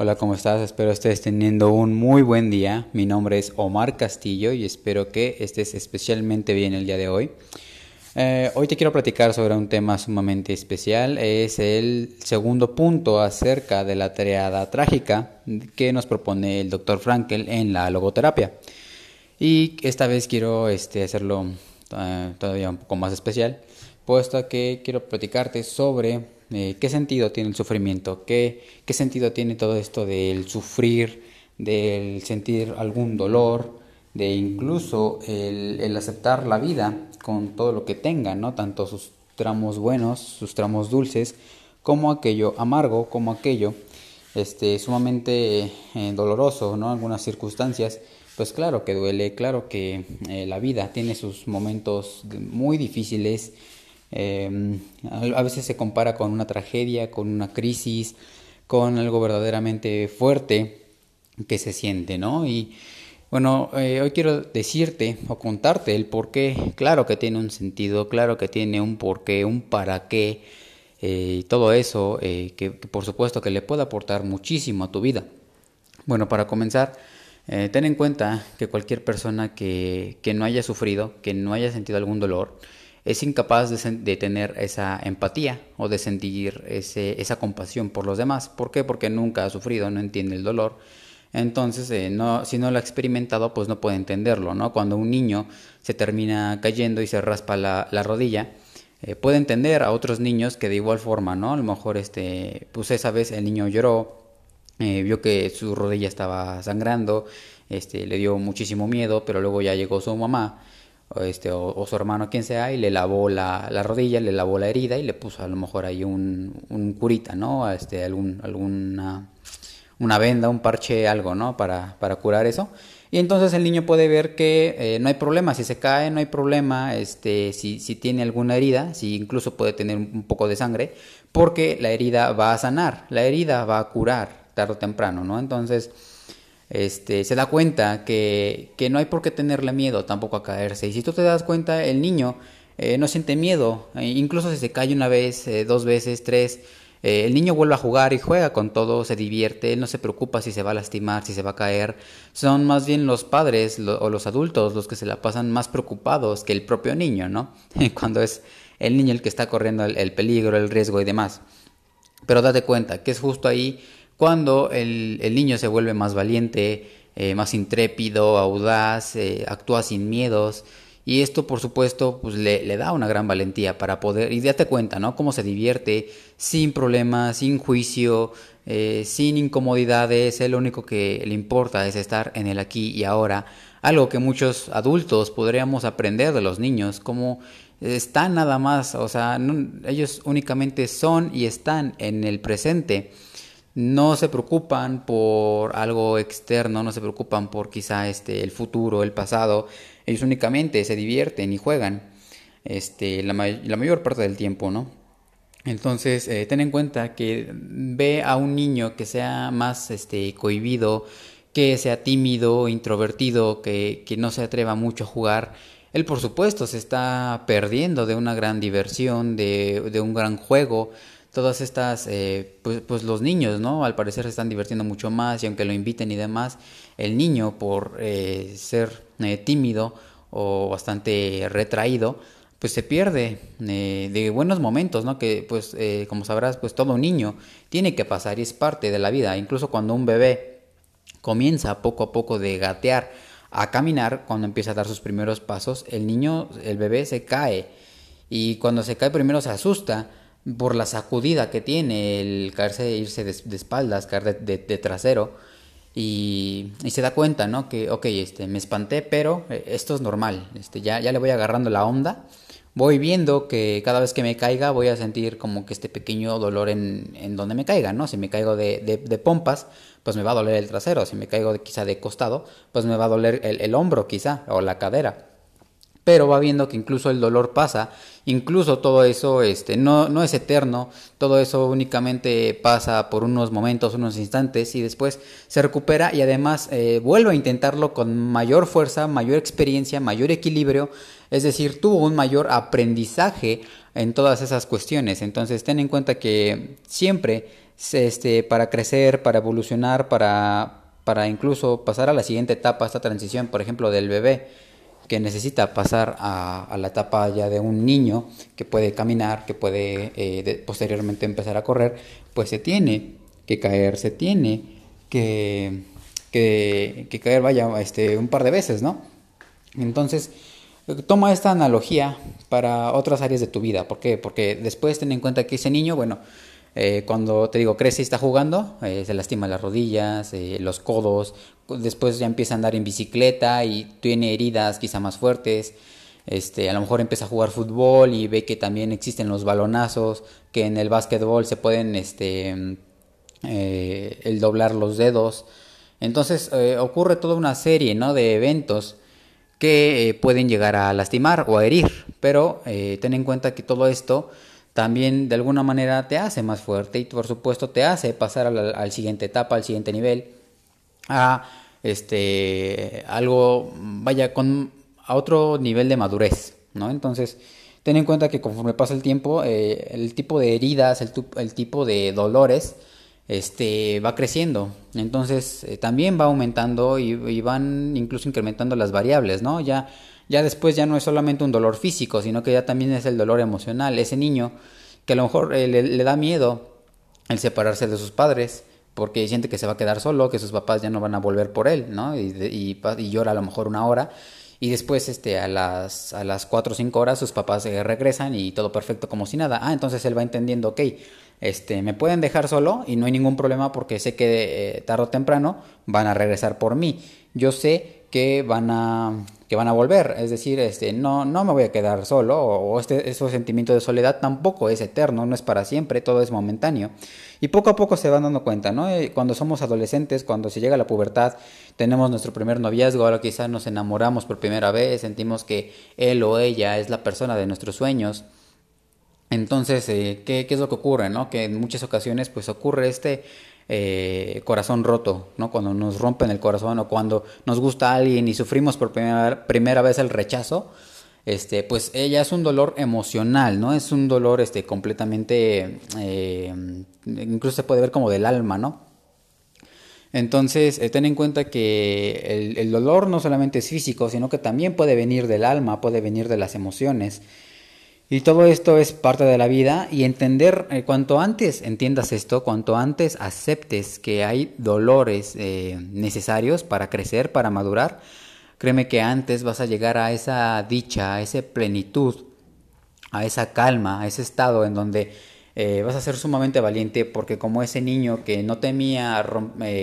Hola, ¿cómo estás? Espero estés teniendo un muy buen día. Mi nombre es Omar Castillo y espero que estés especialmente bien el día de hoy. Eh, hoy te quiero platicar sobre un tema sumamente especial. Es el segundo punto acerca de la triada trágica que nos propone el Dr. Frankel en la logoterapia. Y esta vez quiero este, hacerlo eh, todavía un poco más especial, puesto que quiero platicarte sobre eh, qué sentido tiene el sufrimiento, ¿Qué, qué sentido tiene todo esto del sufrir, del sentir algún dolor, de incluso el, aceptar la vida con todo lo que tenga, ¿no? Tanto sus tramos buenos, sus tramos dulces, como aquello amargo, como aquello este, sumamente eh, doloroso, ¿no? Algunas circunstancias, pues claro que duele, claro que eh, la vida tiene sus momentos muy difíciles, Em, a veces se compara con una tragedia, con una crisis, con algo verdaderamente fuerte que se siente, ¿no? Y bueno, eh, hoy quiero decirte o contarte el por qué. Claro que tiene un sentido, claro que tiene un porqué, un para qué, eh, y todo eso eh, que, por supuesto que le puede aportar muchísimo a tu vida. Bueno, para comenzar, ten en cuenta que cualquier persona que, que no haya sufrido, que no haya sentido algún dolor, es incapaz de, tener esa empatía o de sentir ese, esa compasión por los demás. ¿Por qué? Porque nunca ha sufrido, no entiende el dolor. Entonces, eh, no, si no lo ha experimentado, pues no puede entenderlo, ¿no? Cuando un niño se termina cayendo y se raspa la, la rodilla, eh, puede entender a otros niños que de igual forma, ¿no? A lo mejor, este, pues esa vez el niño lloró, eh, vio que su rodilla estaba sangrando, este, le dio muchísimo miedo, pero luego ya llegó su mamá o, este, o, su hermano, quien sea, y le lavó la, la, rodilla, le lavó la herida y le puso a lo mejor ahí un, un curita, ¿no? Este, algún, alguna una venda, un parche, algo, ¿no? Para, para curar eso. Y entonces el niño puede ver que eh, no hay problema, si se cae no hay problema, este, si, si tiene alguna herida, si incluso puede tener un poco de sangre, porque la herida va a sanar, la herida va a curar tarde o temprano, ¿no? Entonces, este, se da cuenta que, que, no hay por qué tenerle miedo tampoco a caerse. Y si tú te das cuenta, el niño eh, no siente miedo, e incluso si se cae una vez, eh, dos veces, tres, eh, el niño vuelve a jugar y juega con todo, se divierte, no se preocupa si se va a lastimar, si se va a caer. Son más bien los padres o los adultos los que se la pasan más preocupados que el propio niño, ¿no? Cuando es el niño el que está corriendo el, el peligro, el riesgo y demás. Pero date cuenta que es justo ahí cuando el, el niño se vuelve más valiente, eh, más intrépido, audaz, eh, actúa sin miedos. Y esto, por supuesto, pues le, da una gran valentía para poder, y date cuenta, ¿no? Cómo se divierte sin problemas, sin juicio, eh, sin incomodidades. Él lo único que le importa es estar en el aquí y ahora. Algo que muchos adultos podríamos aprender de los niños, como están nada más, o sea, ellos únicamente son y están en el presente no se preocupan por algo externo, no se preocupan por quizá este, el futuro, el pasado, ellos únicamente se divierten y juegan este, la, mayor parte del tiempo, ¿no? Entonces, eh, ten en cuenta que ve a un niño que sea más este, cohibido, que sea tímido, introvertido, que, que no se atreva mucho a jugar, él por supuesto se está perdiendo de una gran diversión, de, de un gran juego, todas estas, eh, pues, pues, los niños, ¿no? Al parecer se están divirtiendo mucho más y aunque lo inviten y demás, el niño por eh, ser eh, tímido o bastante retraído, pues se pierde de buenos momentos, ¿no? Que pues como sabrás, pues todo niño tiene que pasar y es parte de la vida, incluso cuando un bebé comienza poco a poco de gatear a caminar, cuando empieza a dar sus primeros pasos, el niño, el bebé se cae y cuando se cae primero se asusta, por la sacudida que tiene el caerse, irse de, espaldas, caer de, trasero. Y, y, se da cuenta, ¿no? Que, ok, este, me espanté, pero eh, esto es normal. Este, ya, ya le voy agarrando la onda. Voy viendo que cada vez que me caiga voy a sentir como que este pequeño dolor en, en donde me caiga, ¿no? Si me caigo de, de, de, pompas, pues me va a doler el trasero. Si me caigo quizá de costado, pues me va a doler el, el hombro quizá, o la cadera pero va viendo que incluso el dolor pasa, incluso todo eso este, no, no es eterno, todo eso únicamente pasa por unos momentos, unos instantes y después se recupera y además eh, vuelve a intentarlo con mayor fuerza, mayor experiencia, mayor equilibrio, es decir, tuvo un mayor aprendizaje en todas esas cuestiones. Entonces ten en cuenta que siempre este, para crecer, para evolucionar, para, para incluso pasar a la siguiente etapa, esta transición, por ejemplo, del bebé que necesita pasar a, la etapa ya de un niño que puede caminar, que puede eh, posteriormente empezar a correr, pues se tiene que caer, se tiene que, que, caer, vaya, este, un par de veces, ¿no? Entonces, toma esta analogía para otras áreas de tu vida. ¿Por qué? Porque después ten en cuenta que ese niño, bueno, eh, cuando te digo crece y está jugando, eh, se lastima las rodillas, eh, los codos, después ya empieza a andar en bicicleta y tiene heridas quizá más fuertes. Este, a lo mejor empieza a jugar fútbol y ve que también existen los balonazos, que en el básquetbol se pueden este, el doblar los dedos. Entonces ocurre toda una serie ¿no? de eventos que pueden llegar a lastimar o a herir, pero ten en cuenta que todo esto también de alguna manera te hace más fuerte y por supuesto te hace pasar a la siguiente etapa, al siguiente nivel, a este algo, vaya, con a otro nivel de madurez, ¿no? Entonces, ten en cuenta que conforme pasa el tiempo, eh, el tipo de heridas, el, el, tipo de dolores, este, va creciendo. Entonces, eh, también va aumentando y, y, van incluso incrementando las variables, ¿no? Ya ya después ya no es solamente un dolor físico, sino que ya también es el dolor emocional. Ese niño que a lo mejor eh, le, da miedo el separarse de sus padres, porque siente que se va a quedar solo, que sus papás ya no van a volver por él, ¿no? Y, y, llora a lo mejor una hora. Y después, este, a las, a las 4 o 5 horas, sus papás eh, regresan y todo perfecto como si nada. Ah, entonces él va entendiendo, ok, este, me pueden dejar solo y no hay ningún problema porque sé que eh, tarde o temprano van a regresar por mí. Yo sé que van a que van a volver, es decir, este, no, no me voy a quedar solo, o, este, ese sentimiento de soledad tampoco es eterno, no es para siempre, todo es momentáneo. Y poco a poco se van dando cuenta, ¿no? Eh, cuando somos adolescentes, cuando se llega a la pubertad, tenemos nuestro primer noviazgo, ahora quizás nos enamoramos por primera vez, sentimos que él o ella es la persona de nuestros sueños. Entonces, eh, ¿qué, ¿qué, es lo que ocurre? ¿no? Que en muchas ocasiones pues ocurre este eh, corazón roto, ¿no? Cuando nos rompen el corazón o cuando nos gusta alguien y sufrimos por primera, primera vez el rechazo, este, pues ella es un dolor emocional, ¿no? Es un dolor este, completamente, eh, incluso se puede ver como del alma, ¿no? Entonces, eh, ten en cuenta que el, el, dolor no solamente es físico, sino que también puede venir del alma, puede venir de las emociones. Y todo esto es parte de la vida y entender, eh, cuanto antes entiendas esto, cuanto antes aceptes que hay dolores eh, necesarios para crecer, para madurar, créeme que antes vas a llegar a esa dicha, a esa plenitud, a esa calma, a ese estado en donde eh, vas a ser sumamente valiente porque como ese niño que no temía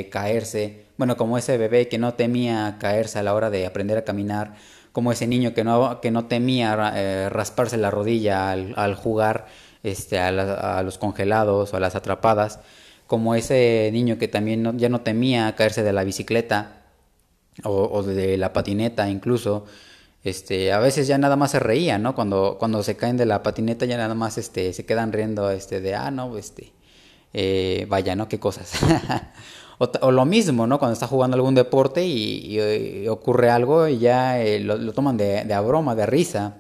caerse, bueno, como ese bebé que no temía caerse a la hora de aprender a caminar, como ese niño que no, que no temía eh, rasparse la rodilla al, jugar este, a, los congelados o a las atrapadas, como ese niño que también ya no temía caerse de la bicicleta o, de la patineta incluso, este, a veces ya nada más se reía, ¿no? Cuando, cuando se caen de la patineta ya nada más este, se quedan riendo este, de, ah, no, este, eh, vaya, ¿no? Qué cosas. O, lo mismo, ¿no? Cuando está jugando algún deporte y, ocurre algo y ya eh, lo, toman de, de a broma, de risa.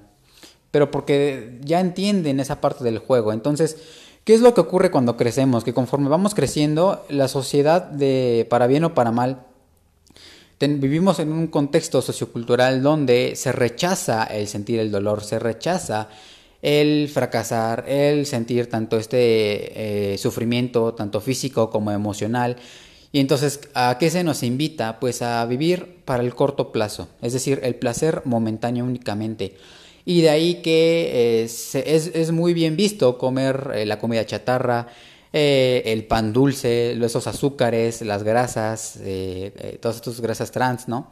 Pero porque ya entienden esa parte del juego. Entonces, ¿qué es lo que ocurre cuando crecemos? Que conforme vamos creciendo, la sociedad, de para bien o para mal, vivimos en un contexto sociocultural donde se rechaza el sentir el dolor, se rechaza el fracasar, el sentir tanto este eh, sufrimiento, tanto físico como emocional. Y entonces, ¿a qué se nos invita? Pues a vivir para el corto plazo, es decir, el placer momentáneo únicamente. Y de ahí que eh, es, muy bien visto comer eh, la comida chatarra, eh, el pan dulce, esos azúcares, las grasas, todas estas grasas trans, ¿no?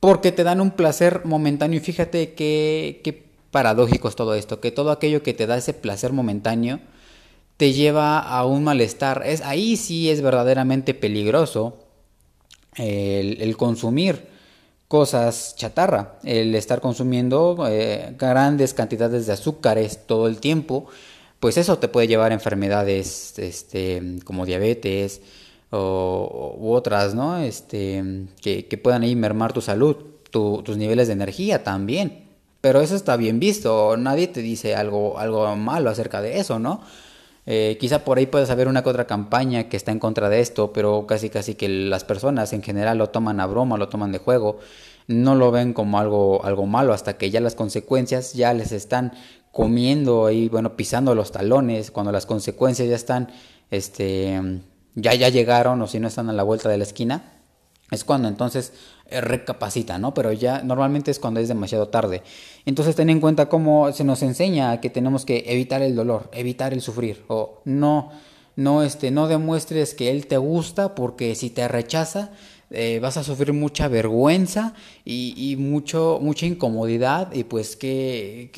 Porque te dan un placer momentáneo y fíjate qué, qué paradójico es todo esto, que todo aquello que te da ese placer momentáneo, te lleva a un malestar. Es, ahí sí es verdaderamente peligroso el, consumir cosas chatarra, el estar consumiendo eh, grandes cantidades de azúcares todo el tiempo, pues eso te puede llevar a enfermedades este, como diabetes o, u otras, ¿no? Este, que, que puedan ahí mermar tu salud, tus niveles de energía también. Pero eso está bien visto, nadie te dice algo, algo malo acerca de eso, ¿no? Eh, quizá por ahí puedas haber una que otra campaña que está en contra de esto, pero casi casi que las personas en general lo toman a broma, lo toman de juego, no lo ven como algo, algo malo hasta que ya las consecuencias ya les están comiendo ahí, bueno, pisando los talones, cuando las consecuencias ya están, este, ya, ya llegaron o si no están a la vuelta de la esquina, es cuando entonces recapacita, ¿no? Pero ya normalmente es cuando es demasiado tarde. Entonces ten en cuenta cómo se nos enseña que tenemos que evitar el dolor, evitar el sufrir o no no este no demuestres que él te gusta porque si te rechaza eh, vas a sufrir mucha vergüenza y, mucho, mucha incomodidad y pues qué,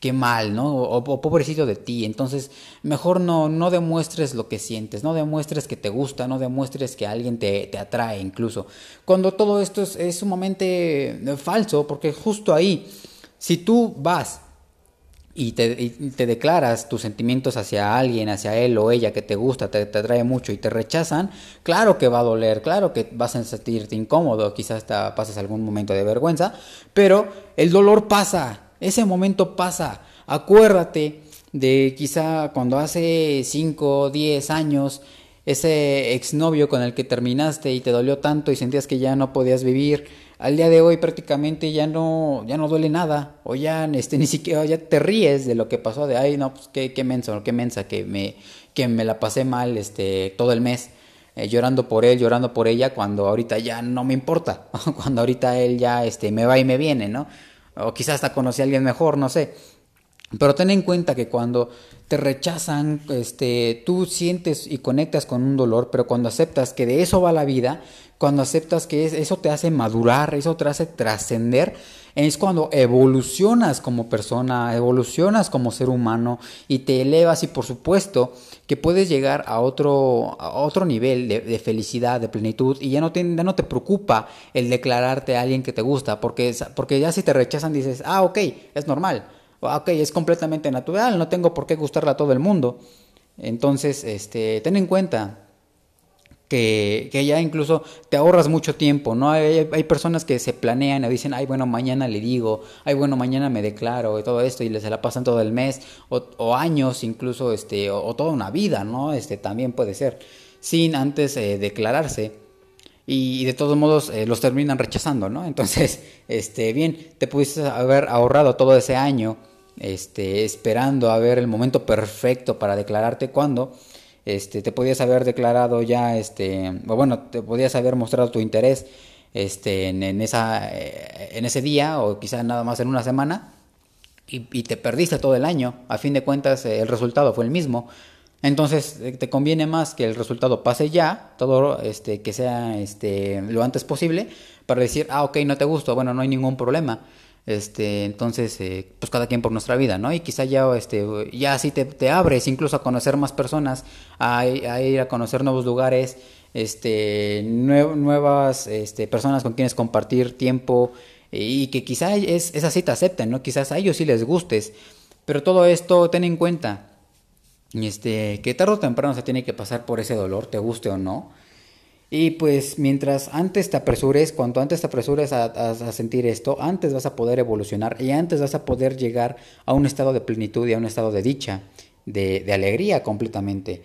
qué, mal, ¿no? O, pobrecito de ti. Entonces, mejor no, no demuestres lo que sientes, no demuestres que te gusta, no demuestres que alguien te, te atrae incluso. Cuando todo esto es, es sumamente falso, porque justo ahí, si tú vas y te, declaras tus sentimientos hacia alguien, hacia él o ella que te gusta, te, atrae mucho y te rechazan, claro que va a doler, claro que vas a sentirte incómodo, quizás hasta pases algún momento de vergüenza, pero el dolor pasa, ese momento pasa. Acuérdate de quizá cuando hace 5, 10 años ese exnovio con el que terminaste y te dolió tanto y sentías que ya no podías vivir, al día de hoy prácticamente ya no, ya no duele nada, o ya este, ni siquiera ya te ríes de lo que pasó, de ay no, pues qué, qué qué mensa, que me, que me la pasé mal este, todo el mes. Eh, llorando por él, llorando por ella, cuando ahorita ya no me importa, cuando ahorita él ya este, me va y me viene, ¿no? O quizás hasta conocí a alguien mejor, no sé. Pero ten en cuenta que cuando te rechazan, este, tú sientes y conectas con un dolor, pero cuando aceptas que de eso va la vida, cuando aceptas que eso te hace madurar, eso te hace trascender, es cuando evolucionas como persona, evolucionas como ser humano y te elevas y por supuesto que puedes llegar a otro, a otro nivel de, felicidad, de plenitud y ya no, te, preocupa el declararte a alguien que te gusta, porque, porque ya si te rechazan dices, ah, ok, es normal ok, es completamente natural, no tengo por qué gustarle a todo el mundo. Entonces, este, ten en cuenta que, ya incluso te ahorras mucho tiempo, ¿no? Hay, hay, personas que se planean y dicen, ay, bueno, mañana le digo, ay, bueno, mañana me declaro y todo esto y se la pasan todo el mes o, años incluso, este, o, toda una vida, ¿no? Este, también puede ser, sin antes eh, declararse y, de todos modos eh, los terminan rechazando, ¿no? Entonces, este, bien, te pudiste haber ahorrado todo ese año este, esperando a ver el momento perfecto para declararte cuando este, te podías haber declarado ya, este, o bueno, te podías haber mostrado tu interés este, en, esa, eh, en ese día o quizás nada más en una semana y, te perdiste todo el año. A fin de cuentas, el resultado fue el mismo. Entonces, eh, te conviene más que el resultado pase ya, todo este, que sea este, lo antes posible, para decir, ah, ok, no te gusta, bueno, no hay ningún problema. Este, entonces, eh, pues cada quien por nuestra vida, ¿no? Y quizá ya, este, ya así te, te abres incluso a conocer más personas, a, ir a conocer nuevos lugares, este, nuevas este, personas con quienes compartir tiempo y que quizá es, es así te acepten, ¿no? Quizás a ellos sí les gustes, pero todo esto ten en cuenta, este, que tarde o temprano se tiene que pasar por ese dolor, te guste o no, y pues mientras antes te apresures, cuanto antes te apresures a, sentir esto, antes vas a poder evolucionar y antes vas a poder llegar a un estado de plenitud y a un estado de dicha, de, alegría completamente.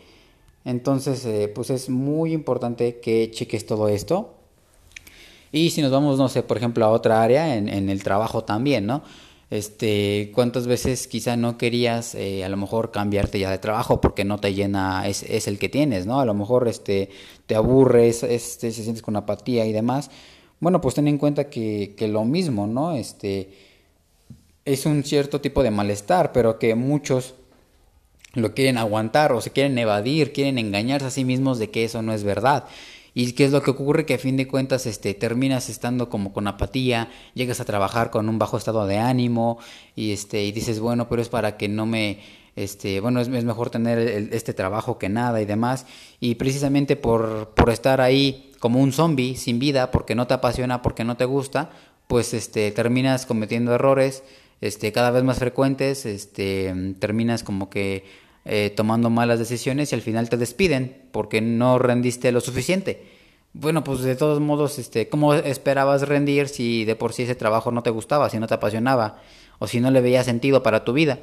Entonces, eh, pues es muy importante que cheques todo esto. Y si nos vamos, no sé, por ejemplo, a otra área, en, en el trabajo también, ¿no? Este, cuántas veces quizá no querías eh, a lo mejor cambiarte ya de trabajo porque no te llena, es, es, el que tienes, ¿no? A lo mejor este, te aburres, este, se sientes con apatía y demás. Bueno, pues ten en cuenta que, que lo mismo, ¿no? Este, es un cierto tipo de malestar, pero que muchos lo quieren aguantar o se quieren evadir, quieren engañarse a sí mismos de que eso no es verdad. ¿Y qué es lo que ocurre? Que a fin de cuentas este, terminas estando como con apatía, llegas a trabajar con un bajo estado de ánimo y, este, y dices, bueno, pero es para que no me... Este, bueno, es, mejor tener este trabajo que nada y demás. Y precisamente por, por estar ahí como un zombie, sin vida, porque no te apasiona, porque no te gusta, pues este, terminas cometiendo errores este, cada vez más frecuentes, este, terminas como que eh, tomando malas decisiones y al final te despiden porque no rendiste lo suficiente. Bueno, pues de todos modos, este, ¿cómo esperabas rendir si de por sí ese trabajo no te gustaba, si no te apasionaba o si no le veía sentido para tu vida?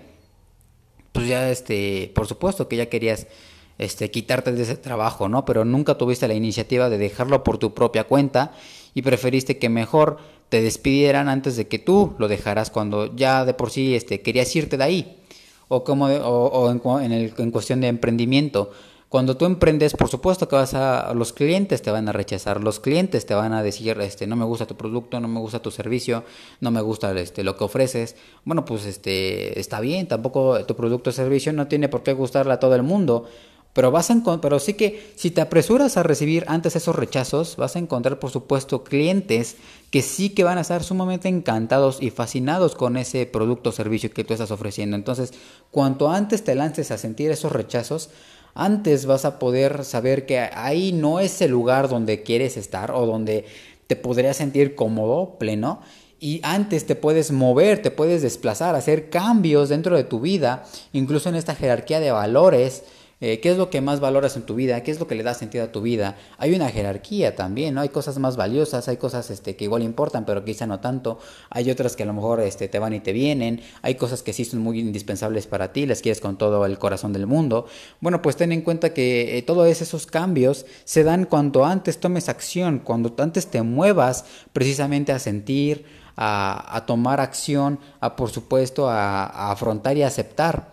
Pues ya, este, por supuesto que ya querías este, quitarte de ese trabajo, ¿no? Pero nunca tuviste la iniciativa de dejarlo por tu propia cuenta y preferiste que mejor te despidieran antes de que tú lo dejaras cuando ya de por sí este, querías irte de ahí. O, como o, en, el, en cuestión de emprendimiento. Cuando tú emprendes, por supuesto que vas a los clientes te van a rechazar, los clientes te van a decir, este, no me gusta tu producto, no me gusta tu servicio, no me gusta este lo que ofreces. Bueno, pues este está bien, tampoco tu producto o servicio no tiene por qué gustarle a todo el mundo. Pero, vas a pero sí que si te apresuras a recibir antes esos rechazos, vas a encontrar, por supuesto, clientes que sí que van a estar sumamente encantados y fascinados con ese producto o servicio que tú estás ofreciendo. Entonces, cuanto antes te lances a sentir esos rechazos, antes vas a poder saber que ahí no es el lugar donde quieres estar o donde te podrías sentir cómodo, pleno. Y antes te puedes mover, te puedes desplazar, hacer cambios dentro de tu vida, incluso en esta jerarquía de valores eh, qué es lo que más valoras en tu vida, qué es lo que le da sentido a tu vida. Hay una jerarquía también, ¿no? Hay cosas más valiosas, hay cosas este, que igual importan, pero quizá no tanto. Hay otras que a lo mejor este, te van y te vienen. Hay cosas que sí son muy indispensables para ti, las quieres con todo el corazón del mundo. Bueno, pues ten en cuenta que eh, todos esos cambios se dan cuando antes tomes acción, cuando antes te muevas precisamente a sentir, a, tomar acción, a por supuesto a afrontar y aceptar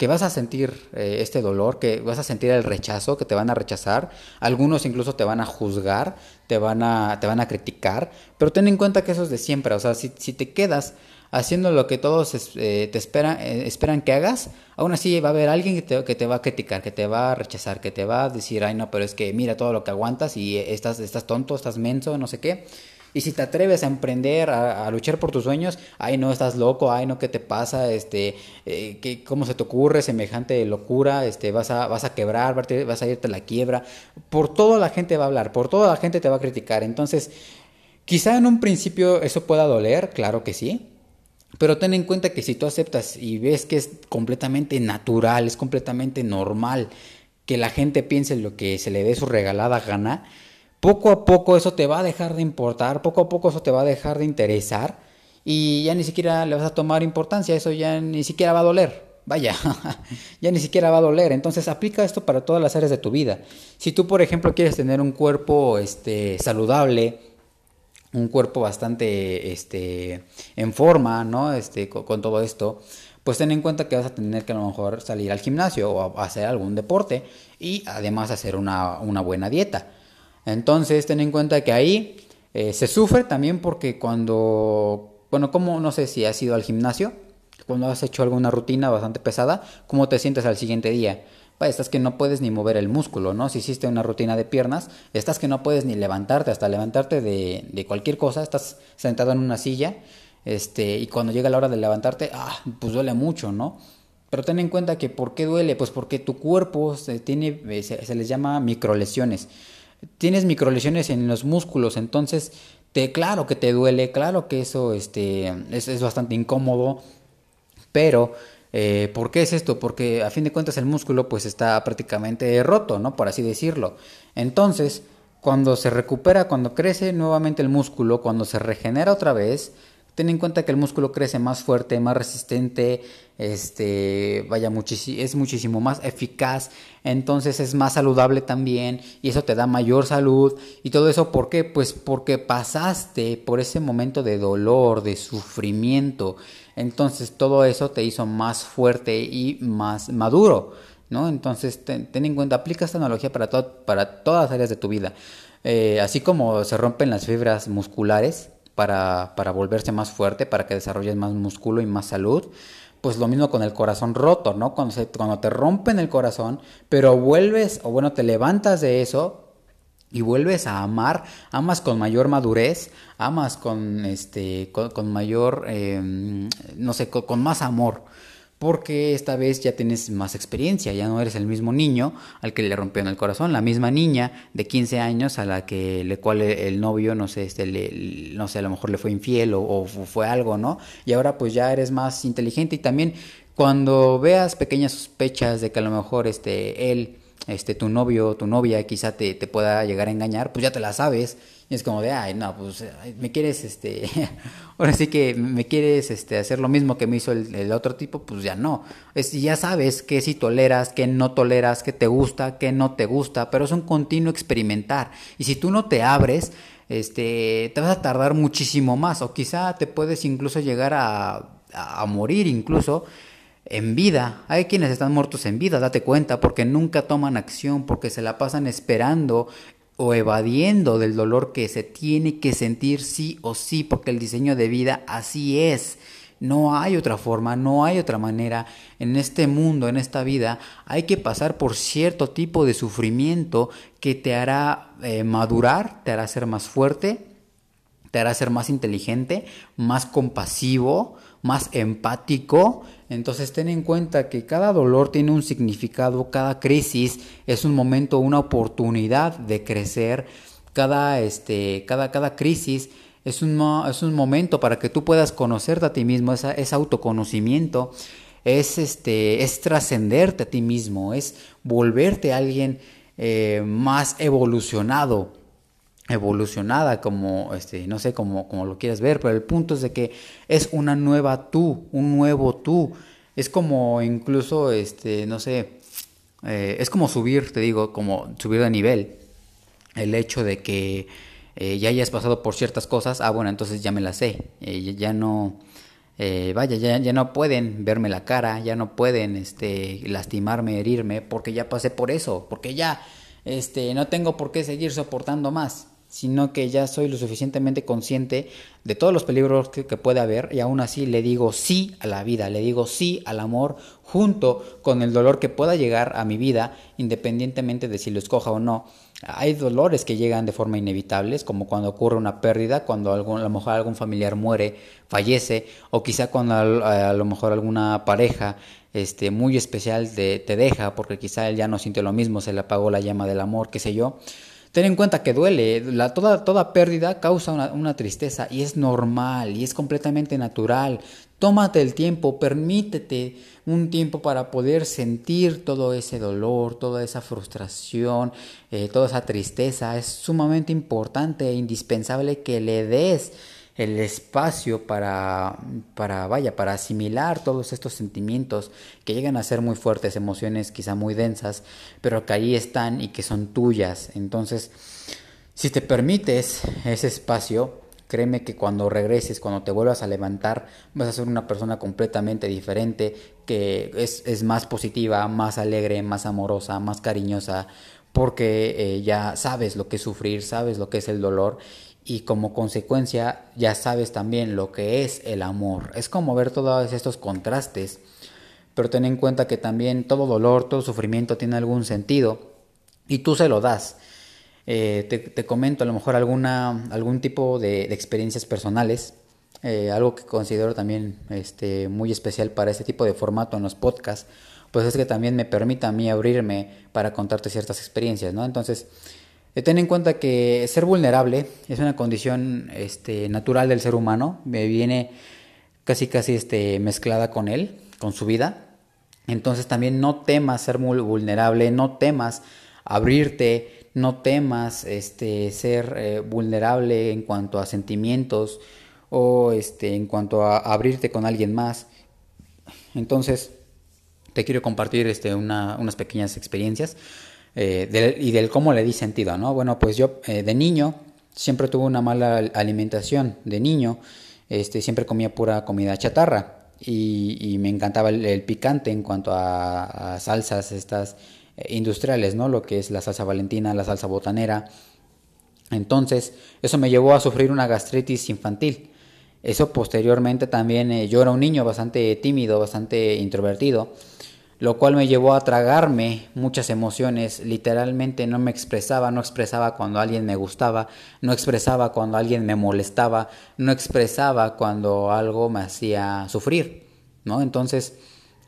que vas a sentir eh, este dolor, que vas a sentir el rechazo, que te van a rechazar, algunos incluso te van a juzgar, te van a, te van a criticar, pero ten en cuenta que eso es de siempre, o sea, si, te quedas haciendo lo que todos eh, te esperan, eh, esperan que hagas, aún así va a haber alguien que te, que te, va a criticar, que te va a rechazar, que te va a decir, ay no, pero es que mira todo lo que aguantas y estás, estás tonto, estás menso, no sé qué. Y si te atreves a emprender, a, luchar por tus sueños, ay no, estás loco, ay no, ¿qué te pasa? Este, eh, ¿Cómo se te ocurre semejante locura? Este, vas, a, vas a quebrar, vas a irte a la quiebra. Por toda la gente va a hablar, por toda la gente te va a criticar. Entonces, quizá en un principio eso pueda doler, claro que sí. Pero ten en cuenta que si tú aceptas y ves que es completamente natural, es completamente normal que la gente piense lo que se le dé su regalada gana, poco a poco eso te va a dejar de importar, poco a poco eso te va a dejar de interesar y ya ni siquiera le vas a tomar importancia, eso ya ni siquiera va a doler. Vaya, ya ni siquiera va a doler. Entonces aplica esto para todas las áreas de tu vida. Si tú, por ejemplo, quieres tener un cuerpo este, saludable, un cuerpo bastante este, en forma, ¿no? Este, con, todo esto, pues ten en cuenta que vas a tener que a lo mejor salir al gimnasio o hacer algún deporte y además hacer una, una buena dieta. Entonces, ten en cuenta que ahí eh, se sufre también porque cuando, bueno, como no sé si has ido al gimnasio, cuando has hecho alguna rutina bastante pesada, ¿cómo te sientes al siguiente día? Vaya, estás que no puedes ni mover el músculo, ¿no? Si hiciste una rutina de piernas, estás que no puedes ni levantarte, hasta levantarte de, cualquier cosa, estás sentado en una silla, este, y cuando llega la hora de levantarte, ah, pues duele mucho, ¿no? Pero ten en cuenta que ¿por qué duele? Pues porque tu cuerpo se, tiene, eh, se les llama microlesiones tienes microlesiones en los músculos, entonces te, claro que te duele, claro que eso este, es, bastante incómodo, pero eh, ¿por qué es esto? Porque a fin de cuentas el músculo pues está prácticamente roto, ¿no? Por así decirlo. Entonces, cuando se recupera, cuando crece nuevamente el músculo, cuando se regenera otra vez, Ten en cuenta que el músculo crece más fuerte, más resistente, este, vaya, es muchísimo más eficaz, entonces es más saludable también y eso te da mayor salud y todo eso, ¿por qué? Pues porque pasaste por ese momento de dolor, de sufrimiento, entonces todo eso te hizo más fuerte y más maduro, ¿no? Entonces ten, en cuenta, aplica esta analogía para, para todas las áreas de tu vida, eh, así como se rompen las fibras musculares, para, para volverse más fuerte, para que desarrolles más músculo y más salud. Pues lo mismo con el corazón roto, ¿no? Cuando, se, cuando te rompen el corazón, pero vuelves, o bueno, te levantas de eso, y vuelves a amar, amas con mayor madurez, amas con este, con, mayor, em, no sé, con, más amor porque esta vez ya tienes más experiencia, ya no eres el mismo niño al que le rompió en el corazón, la misma niña de 15 años a la que le cual el novio, no sé, este, le, no sé, a lo mejor le fue infiel o, fue algo, ¿no? Y ahora pues ya eres más inteligente y también cuando veas pequeñas sospechas de que a lo mejor este, él este, tu novio, tu novia quizá te, te pueda llegar a engañar, pues ya te la sabes. Y es como de, ay, no, pues me quieres, este, ahora sí que me quieres este, hacer lo mismo que me hizo el, otro tipo, pues ya no. Es, ya sabes qué si toleras, qué no toleras, qué te gusta, qué no te gusta, pero es un continuo experimentar. Y si tú no te abres, este, te vas a tardar muchísimo más, o quizá te puedes incluso llegar a, a morir incluso en vida. Hay quienes están muertos en vida, date cuenta, porque nunca toman acción, porque se la pasan esperando o evadiendo del dolor que se tiene que sentir sí o sí, porque el diseño de vida así es. No hay otra forma, no hay otra manera. En este mundo, en esta vida, hay que pasar por cierto tipo de sufrimiento que te hará eh, madurar, te hará ser más fuerte, te hará ser más inteligente, más compasivo, más empático. Entonces ten en cuenta que cada dolor tiene un significado, cada crisis es un momento, una oportunidad de crecer, cada, este, cada, cada crisis es un, es un momento para que tú puedas conocerte a ti mismo, es, autoconocimiento, es, este, es trascenderte a ti mismo, es volverte a alguien eh, más evolucionado, evolucionada, como, este, no sé, como, como lo quieras ver, pero el punto es de que es una nueva tú, un nuevo tú. Es como incluso, este, no sé, eh, es como subir, te digo, como subir de nivel. El hecho de que eh, ya hayas pasado por ciertas cosas, ah, bueno, entonces ya me las sé, eh, ya no, vaya, ya, ya no pueden verme la cara, ya no pueden, este, lastimarme, herirme, porque ya pasé por eso, porque ya, este, no tengo por qué seguir soportando más sino que ya soy lo suficientemente consciente de todos los peligros que, puede haber y aún así le digo sí a la vida, le digo sí al amor junto con el dolor que pueda llegar a mi vida independientemente de si lo escoja o no. Hay dolores que llegan de forma inevitable, como cuando ocurre una pérdida, cuando algún, a lo mejor algún familiar muere, fallece, o quizá cuando a, lo mejor alguna pareja este, muy especial te, te deja, porque quizá él ya no siente lo mismo, se le apagó la llama del amor, qué sé yo. Ten en cuenta que duele, toda, toda pérdida causa una, una, tristeza y es normal y es completamente natural. Tómate el tiempo, permítete un tiempo para poder sentir todo ese dolor, toda esa frustración, eh, toda esa tristeza. Es sumamente importante e indispensable que le des el espacio para, para, vaya, para asimilar todos estos sentimientos que llegan a ser muy fuertes, emociones quizá muy densas, pero que ahí están y que son tuyas. Entonces, si te permites ese espacio, créeme que cuando regreses, cuando te vuelvas a levantar, vas a ser una persona completamente diferente, que es, es más positiva, más alegre, más amorosa, más cariñosa, porque eh, ya sabes lo que es sufrir, sabes lo que es el dolor y como consecuencia ya sabes también lo que es el amor. Es como ver todos estos contrastes, pero ten en cuenta que también todo dolor, todo sufrimiento tiene algún sentido y tú se lo das. Eh, te, comento a lo mejor alguna, algún tipo de, experiencias personales, eh, algo que considero también este, muy especial para este tipo de formato en los podcasts, pues es que también me permite a mí abrirme para contarte ciertas experiencias, ¿no? Entonces, Ten en cuenta que ser vulnerable es una condición este, natural del ser humano, viene casi casi este, mezclada con él, con su vida. Entonces también no temas ser muy vulnerable, no temas abrirte, no temas este, ser eh, vulnerable en cuanto a sentimientos o este, en cuanto a abrirte con alguien más. Entonces te quiero compartir este, unas pequeñas experiencias. Eh, y del cómo le di sentido, ¿no? Bueno, pues yo eh, de niño siempre tuve una mala alimentación, de niño este, siempre comía pura comida chatarra y, me encantaba el, picante en cuanto a, salsas estas eh, industriales, ¿no? Lo que es la salsa valentina, la salsa botanera. Entonces, eso me llevó a sufrir una gastritis infantil. Eso posteriormente también, yo era un niño bastante tímido, bastante introvertido lo cual me llevó a tragarme muchas emociones, literalmente no me expresaba, no expresaba cuando alguien me gustaba, no expresaba cuando alguien me molestaba, no expresaba cuando algo me hacía sufrir, ¿no? Entonces,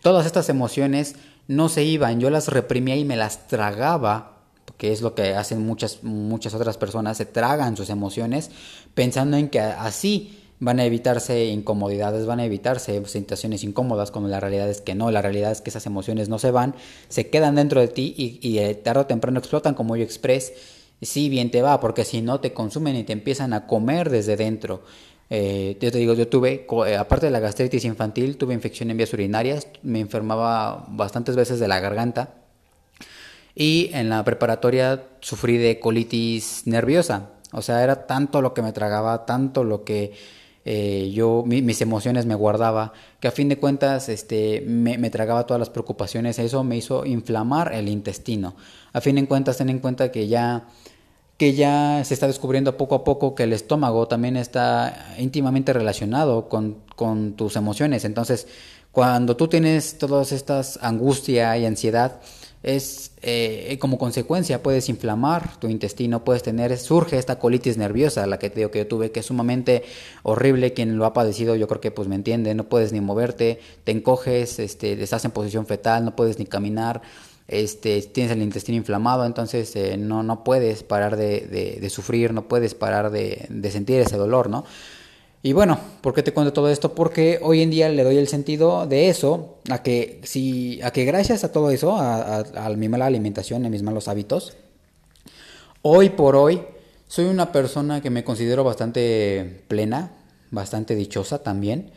todas estas emociones no se iban, yo las reprimía y me las tragaba, que es lo que hacen muchas muchas otras personas, se tragan sus emociones pensando en que así van a evitarse incomodidades, van a evitarse situaciones incómodas, como la realidad es que no, la realidad es que esas emociones no se van, se quedan dentro de ti y, eh, tarde o temprano explotan como yo express. Sí, bien te va, porque si no te consumen y te empiezan a comer desde dentro. Eh, yo te digo, yo tuve, eh, aparte de la gastritis infantil, tuve infección en vías urinarias, me enfermaba bastantes veces de la garganta y en la preparatoria sufrí de colitis nerviosa. O sea, era tanto lo que me tragaba, tanto lo que eh, yo, mis emociones me guardaba, que a fin de cuentas este, me, me, tragaba todas las preocupaciones. Eso me hizo inflamar el intestino. A fin de cuentas, ten en cuenta que ya, que ya se está descubriendo poco a poco que el estómago también está íntimamente relacionado con, con tus emociones. Entonces, cuando tú tienes todas estas angustia y ansiedad, es eh, como consecuencia puedes inflamar tu intestino, puedes tener, surge esta colitis nerviosa, la que te digo que yo tuve, que es sumamente horrible, quien lo ha padecido yo creo que pues me entiende, no puedes ni moverte, te encoges, este, estás en posición fetal, no puedes ni caminar, este, tienes el intestino inflamado, entonces eh, no, no puedes parar de, de, sufrir, no puedes parar de, de sentir ese dolor, ¿no? Y bueno, ¿por qué te cuento todo esto? Porque hoy en día le doy el sentido de eso, a que si, a que gracias a todo eso, a, mi mala alimentación, a mis malos hábitos, hoy por hoy soy una persona que me considero bastante plena, bastante dichosa también.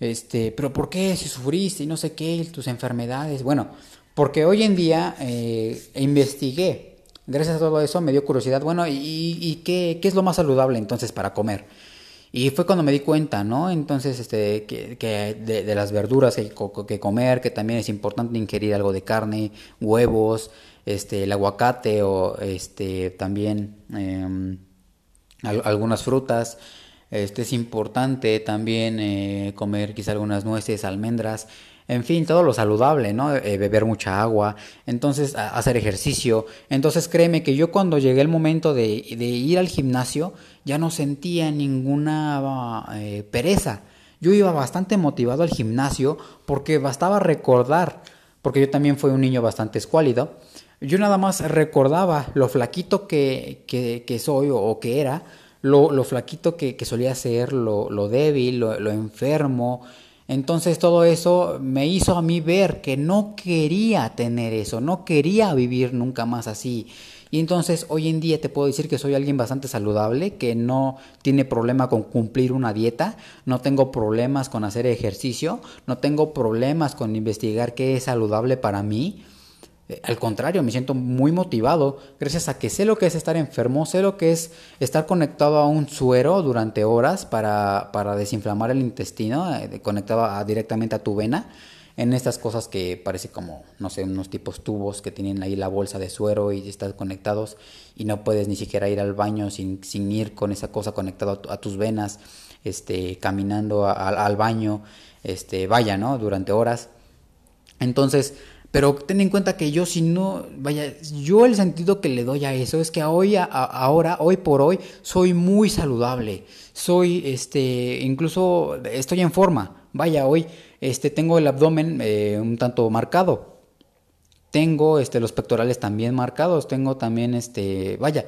Este, pero ¿por qué si sufriste y no sé qué, tus enfermedades? Bueno, porque hoy en día eh, investigué, gracias a todo eso me dio curiosidad, bueno, ¿y, y qué, qué es lo más saludable entonces para comer? Y fue cuando me di cuenta, ¿no? Entonces, este, que, que de, las verduras que, que comer, que también es importante ingerir algo de carne, huevos, este, el aguacate o este, también eh, algunas frutas. Este, es importante también eh, comer quizá algunas nueces, almendras en fin, todo lo saludable, ¿no? Eh, beber mucha agua, entonces hacer ejercicio. Entonces créeme que yo cuando llegué el momento de, ir al gimnasio ya no sentía ninguna eh, pereza. Yo iba bastante motivado al gimnasio porque bastaba recordar, porque yo también fui un niño bastante escuálido, yo nada más recordaba lo flaquito que, que, soy o, que era, lo, lo flaquito que, solía ser, lo, débil, lo enfermo, entonces todo eso me hizo a mí ver que no quería tener eso, no quería vivir nunca más así. Y entonces hoy en día te puedo decir que soy alguien bastante saludable, que no tiene problema con cumplir una dieta, no tengo problemas con hacer ejercicio, no tengo problemas con investigar qué es saludable para mí. Eh, al contrario, me siento muy motivado gracias a que sé lo que es estar enfermo, sé lo que es estar conectado a un suero durante horas para, para desinflamar el intestino, eh, conectado directamente a tu vena, en estas cosas que parece como, no sé, unos tipos tubos que tienen ahí la bolsa de suero y están conectados y no puedes ni siquiera ir al baño sin, sin ir con esa cosa conectada a, tus venas, este, caminando al baño, este, vaya, ¿no? Durante horas. Entonces, pero ten en cuenta que yo si no, vaya, yo el sentido que le doy a eso es que hoy, ahora, hoy por hoy, soy muy saludable. Soy, este, incluso estoy en forma. Vaya, hoy, este, tengo el abdomen eh, un tanto marcado. Tengo, este, los pectorales también marcados. Tengo también, este, vaya,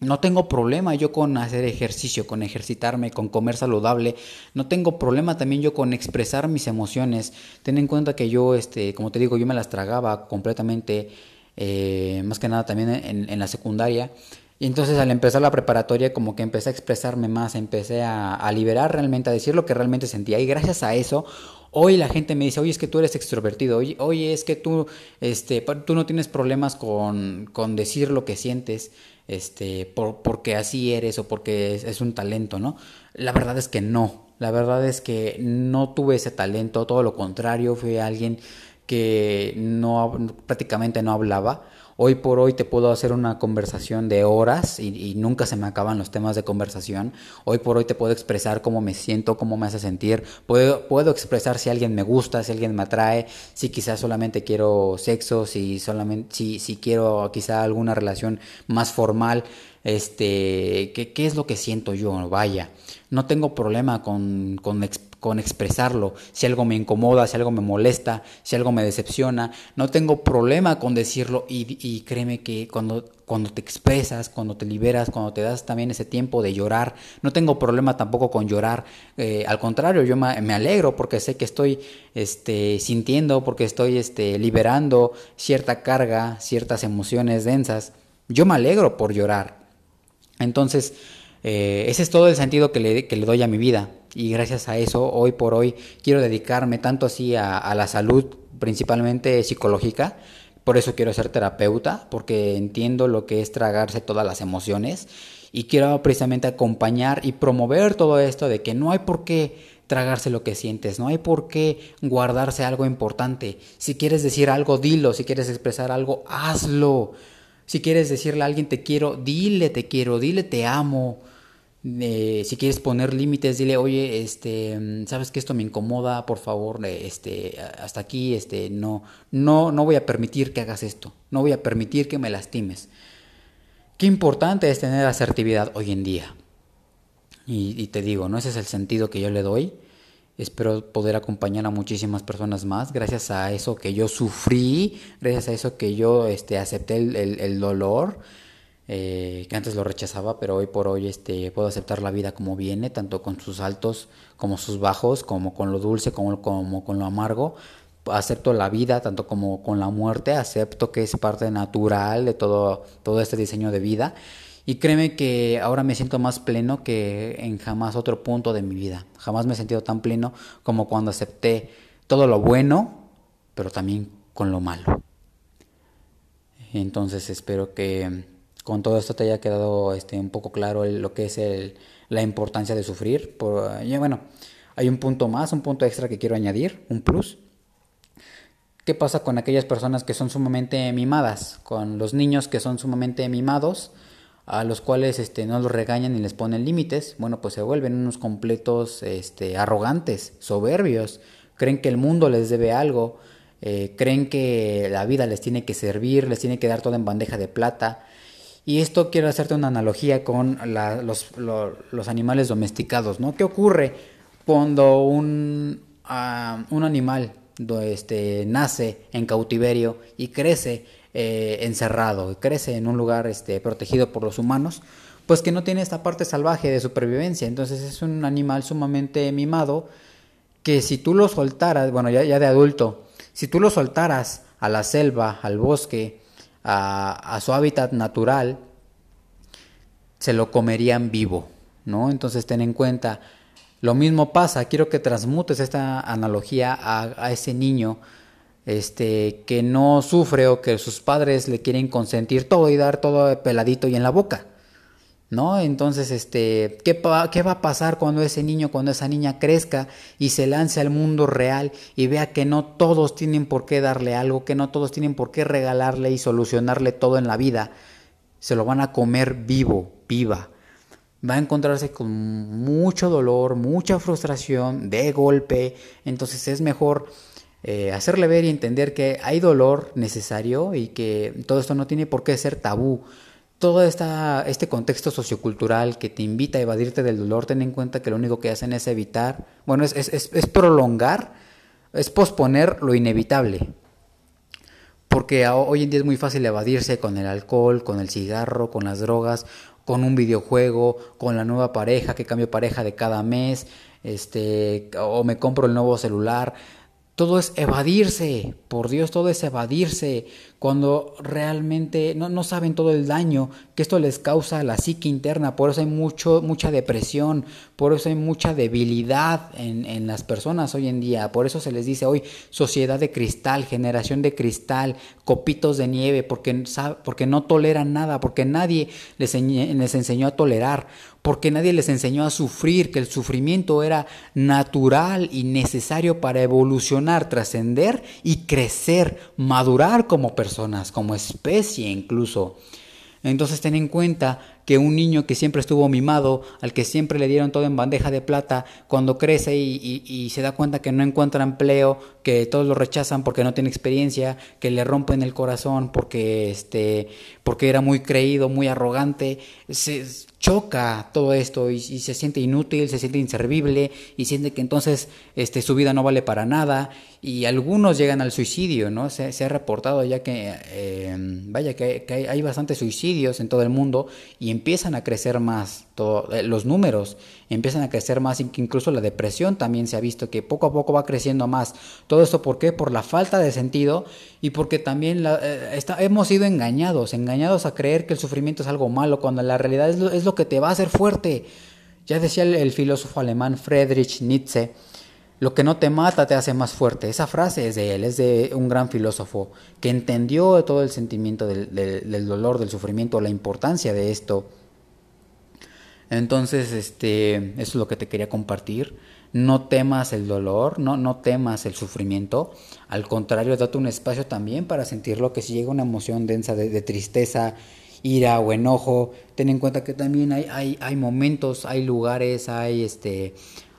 no tengo problema yo con hacer ejercicio, con ejercitarme, con comer saludable. No tengo problema también yo con expresar mis emociones. Ten en cuenta que yo, este, como te digo, yo me las tragaba completamente, eh, más que nada también en, la secundaria. Y entonces al empezar la preparatoria como que empecé a expresarme más, empecé a, a liberar realmente, a decir lo que realmente sentía. Y gracias a eso, Hoy la gente me dice, oye, es que tú eres extrovertido, oye, es que tú, este, tú no tienes problemas con, con decir lo que sientes este, por, porque así eres o porque es, un talento, ¿no? La verdad es que no, la verdad es que no tuve ese talento, todo lo contrario, fui alguien que no prácticamente no hablaba Hoy por hoy te puedo hacer una conversación de horas y, nunca se me acaban los temas de conversación. Hoy por hoy te puedo expresar cómo me siento, cómo me hace sentir. Puedo, puedo expresar si alguien me gusta, si alguien me atrae, si quizás solamente quiero sexo, si solamente, si, si quiero quizá alguna relación más formal. Este, ¿qué, ¿qué, es lo que siento yo? Vaya, no tengo problema con, con con expresarlo. Si algo me incomoda, si algo me molesta, si algo me decepciona, no tengo problema con decirlo y, créeme que cuando, cuando te expresas, cuando te liberas, cuando te das también ese tiempo de llorar, no tengo problema tampoco con llorar. Eh, al contrario, yo me, alegro porque sé que estoy este, sintiendo, porque estoy este, liberando cierta carga, ciertas emociones densas. Yo me alegro por llorar. Entonces, eh, ese es todo el sentido que le, que le, doy a mi vida. Y gracias a eso, hoy por hoy, quiero dedicarme tanto así a, la salud, principalmente psicológica. Por eso quiero ser terapeuta, porque entiendo lo que es tragarse todas las emociones. Y quiero precisamente acompañar y promover todo esto de que no hay por qué tragarse lo que sientes, no hay por qué guardarse algo importante. Si quieres decir algo, dilo, si quieres expresar algo, hazlo. Si quieres decirle a alguien te quiero, dile te quiero, dile te amo. Eh, si quieres poner límites, dile, oye, este, sabes que esto me incomoda, por favor, eh, este, hasta aquí, este, no, no, no voy a permitir que hagas esto, no voy a permitir que me lastimes. Qué importante es tener asertividad hoy en día. Y, te digo, no ese es el sentido que yo le doy. Espero poder acompañar a muchísimas personas más gracias a eso que yo sufrí, gracias a eso que yo este, acepté el, dolor, eh, que antes lo rechazaba, pero hoy por hoy este, puedo aceptar la vida como viene, tanto con sus altos como sus bajos, como con lo dulce como, como con lo amargo. Acepto la vida tanto como con la muerte, acepto que es parte natural de todo, todo este diseño de vida y créeme que ahora me siento más pleno que en jamás otro punto de mi vida. Jamás me he sentido tan pleno como cuando acepté todo lo bueno, pero también con lo malo. Entonces espero que con todo esto te haya quedado este, un poco claro lo que es la importancia de sufrir. Por, bueno, hay un punto más, un punto extra que quiero añadir, un plus. ¿Qué pasa con aquellas personas que son sumamente mimadas? Con los niños que son sumamente mimados a los cuales este, no los regañan ni les ponen límites, bueno, pues se vuelven unos completos este, arrogantes, soberbios, creen que el mundo les debe algo, eh, creen que la vida les tiene que servir, les tiene que dar todo en bandeja de plata. Y esto quiero hacerte una analogía con los, animales domesticados, ¿no? ¿Qué ocurre cuando un, ah, un animal este, nace en cautiverio y crece eh, encerrado crece en un lugar este, protegido por los humanos, pues que no tiene esta parte salvaje de supervivencia. Entonces es un animal sumamente mimado que si tú lo soltaras, bueno, ya, ya de adulto, si tú lo soltaras a la selva, al bosque, a, su hábitat natural, se lo comerían vivo, ¿no? Entonces ten en cuenta, lo mismo pasa, quiero que transmutes esta analogía a, a ese niño este, que no sufre o que sus padres le quieren consentir todo y dar todo peladito y en la boca. ¿No? Entonces, este, ¿qué, ¿qué, va a pasar cuando ese niño, cuando esa niña crezca y se lance al mundo real y vea que no todos tienen por qué darle algo, que no todos tienen por qué regalarle y solucionarle todo en la vida? Se lo van a comer vivo, viva. Va a encontrarse con mucho dolor, mucha frustración, de golpe. Entonces es mejor eh, hacerle ver y entender que hay dolor necesario y que todo esto no tiene por qué ser tabú. Todo esta, este contexto sociocultural que te invita a evadirte del dolor, ten en cuenta que lo único que hacen es evitar, bueno, es, es, es prolongar, es posponer lo inevitable. Porque hoy en día es muy fácil evadirse con el alcohol, con el cigarro, con las drogas, con un videojuego, con la nueva pareja, que cambio pareja de cada mes, este, o me compro el nuevo celular. Todo es evadirse, por Dios, todo es evadirse, cuando realmente no, no, saben todo el daño que esto les causa a la psique interna, por eso hay mucho, mucha depresión, por eso hay mucha debilidad en, en las personas hoy en día, por eso se les dice hoy sociedad de cristal, generación de cristal, copitos de nieve, porque, porque no toleran nada, porque nadie les, les enseñó a tolerar porque nadie les enseñó a sufrir, que el sufrimiento era natural y necesario para evolucionar, trascender y crecer, madurar como personas, como especie incluso. Entonces ten en cuenta que un niño que siempre estuvo mimado, al que siempre le dieron todo en bandeja de plata, cuando crece y, se da cuenta que no encuentra empleo, que todos lo rechazan porque no tiene experiencia, que le rompen el corazón porque, este, porque era muy creído, muy arrogante, se choca todo esto y, se siente inútil, se siente inservible y siente que entonces este, su vida no vale para nada y algunos llegan al suicidio, ¿no? Se, ha reportado ya que, eh, vaya, que, hay, bastantes suicidios en todo el mundo y empiezan a crecer más, todo, eh, los números empiezan a crecer más, incluso la depresión también se ha visto que poco a poco va creciendo más. Todo esto, ¿por qué? Por la falta de sentido y porque también la, eh, hemos sido engañados, engañados a creer que el sufrimiento es algo malo, cuando la realidad es lo, que te va a hacer fuerte. Ya decía el filósofo alemán Friedrich Nietzsche, lo que no te mata te hace más fuerte. Esa frase es de él, es de un gran filósofo que entendió todo el sentimiento del, dolor, del sufrimiento, la importancia de esto. Entonces, este, eso es lo que te quería compartir. No temas el dolor, no, no temas el sufrimiento. Al contrario, date un espacio también para sentirlo, que si llega una emoción densa de, tristeza, ira o enojo, ten en cuenta que también hay, hay, hay momentos, hay lugares, hay este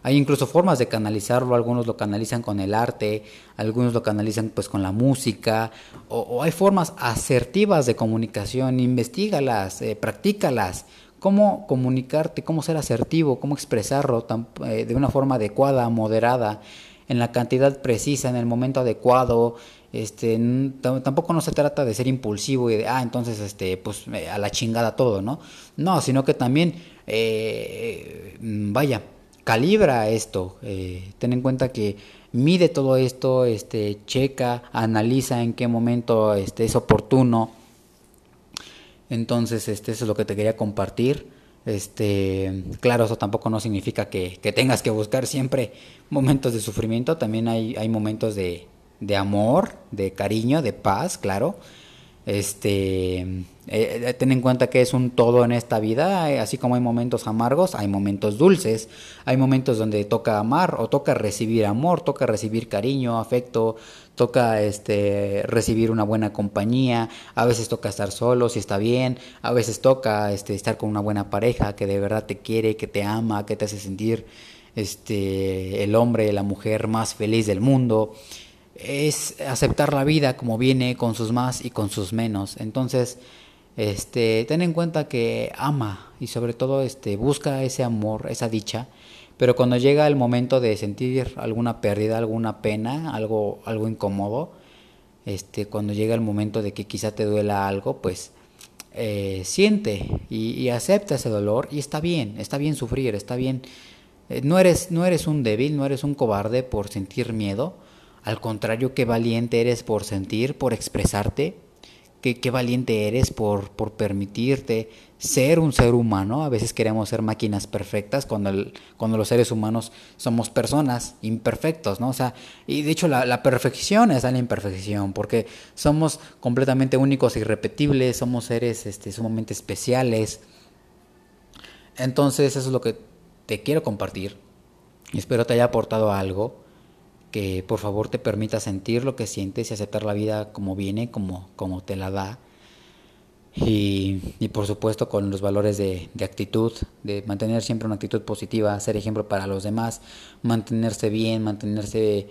hay incluso formas de canalizarlo, algunos lo canalizan con el arte, algunos lo canalizan pues con la música, o, hay formas asertivas de comunicación, investigalas, eh, practícalas. Cómo comunicarte, cómo ser asertivo, cómo expresarlo eh, de una forma adecuada, moderada, en la cantidad precisa, en el momento adecuado, este tampoco no se trata de ser impulsivo y de ah entonces este pues eh, a la chingada todo no no sino que también eh, vaya calibra esto, eh, ten en cuenta que mide todo esto, este, checa, analiza en qué momento este, es oportuno. Entonces, este, eso es lo que te quería compartir. Este, claro, eso tampoco no significa que, tengas que buscar siempre momentos de sufrimiento, también hay, hay momentos de, de amor, de cariño, de paz, claro. Este, eh, eh, ten en cuenta que es un todo en esta vida, eh, así como hay momentos amargos, hay momentos dulces, hay momentos donde toca amar o toca recibir amor, toca recibir cariño, afecto, toca este recibir una buena compañía, a veces toca estar solo si está bien, a veces toca este estar con una buena pareja que de verdad te quiere, que te ama, que te hace sentir este el hombre, la mujer más feliz del mundo es aceptar la vida como viene con sus más y con sus menos. Entonces, este, ten en cuenta que ama y sobre todo este, busca ese amor, esa dicha, pero cuando llega el momento de sentir alguna pérdida, alguna pena, algo, algo incómodo, este, cuando llega el momento de que quizá te duela algo, pues eh, siente y, acepta ese dolor y está bien, está bien sufrir, está bien. Eh, no, eres, no eres un débil, no eres un cobarde por sentir miedo, al contrario, qué valiente eres por sentir, por expresarte. Qué, valiente eres por, por permitirte ser un ser humano. A veces queremos ser máquinas perfectas cuando, cuando los seres humanos somos personas imperfectos, ¿no? O sea, y de hecho la, la perfección es la imperfección, porque somos completamente únicos e irrepetibles, somos seres este, sumamente especiales. Entonces eso es lo que te quiero compartir. Espero te haya aportado algo que por favor te permita sentir lo que sientes y aceptar la vida como viene, como, como te la da. Y, y por supuesto con los valores de, de, actitud, de mantener siempre una actitud positiva, ser ejemplo para los demás, mantenerse bien, mantenerse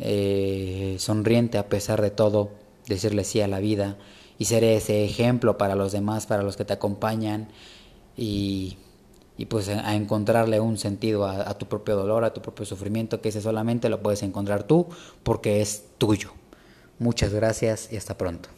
eh, sonriente a pesar de todo, decirle sí a la vida y ser ese ejemplo para los demás, para los que te acompañan y y pues a encontrarle un sentido a, tu propio dolor, a tu propio sufrimiento, que ese solamente lo puedes encontrar tú porque es tuyo. Muchas gracias y hasta pronto.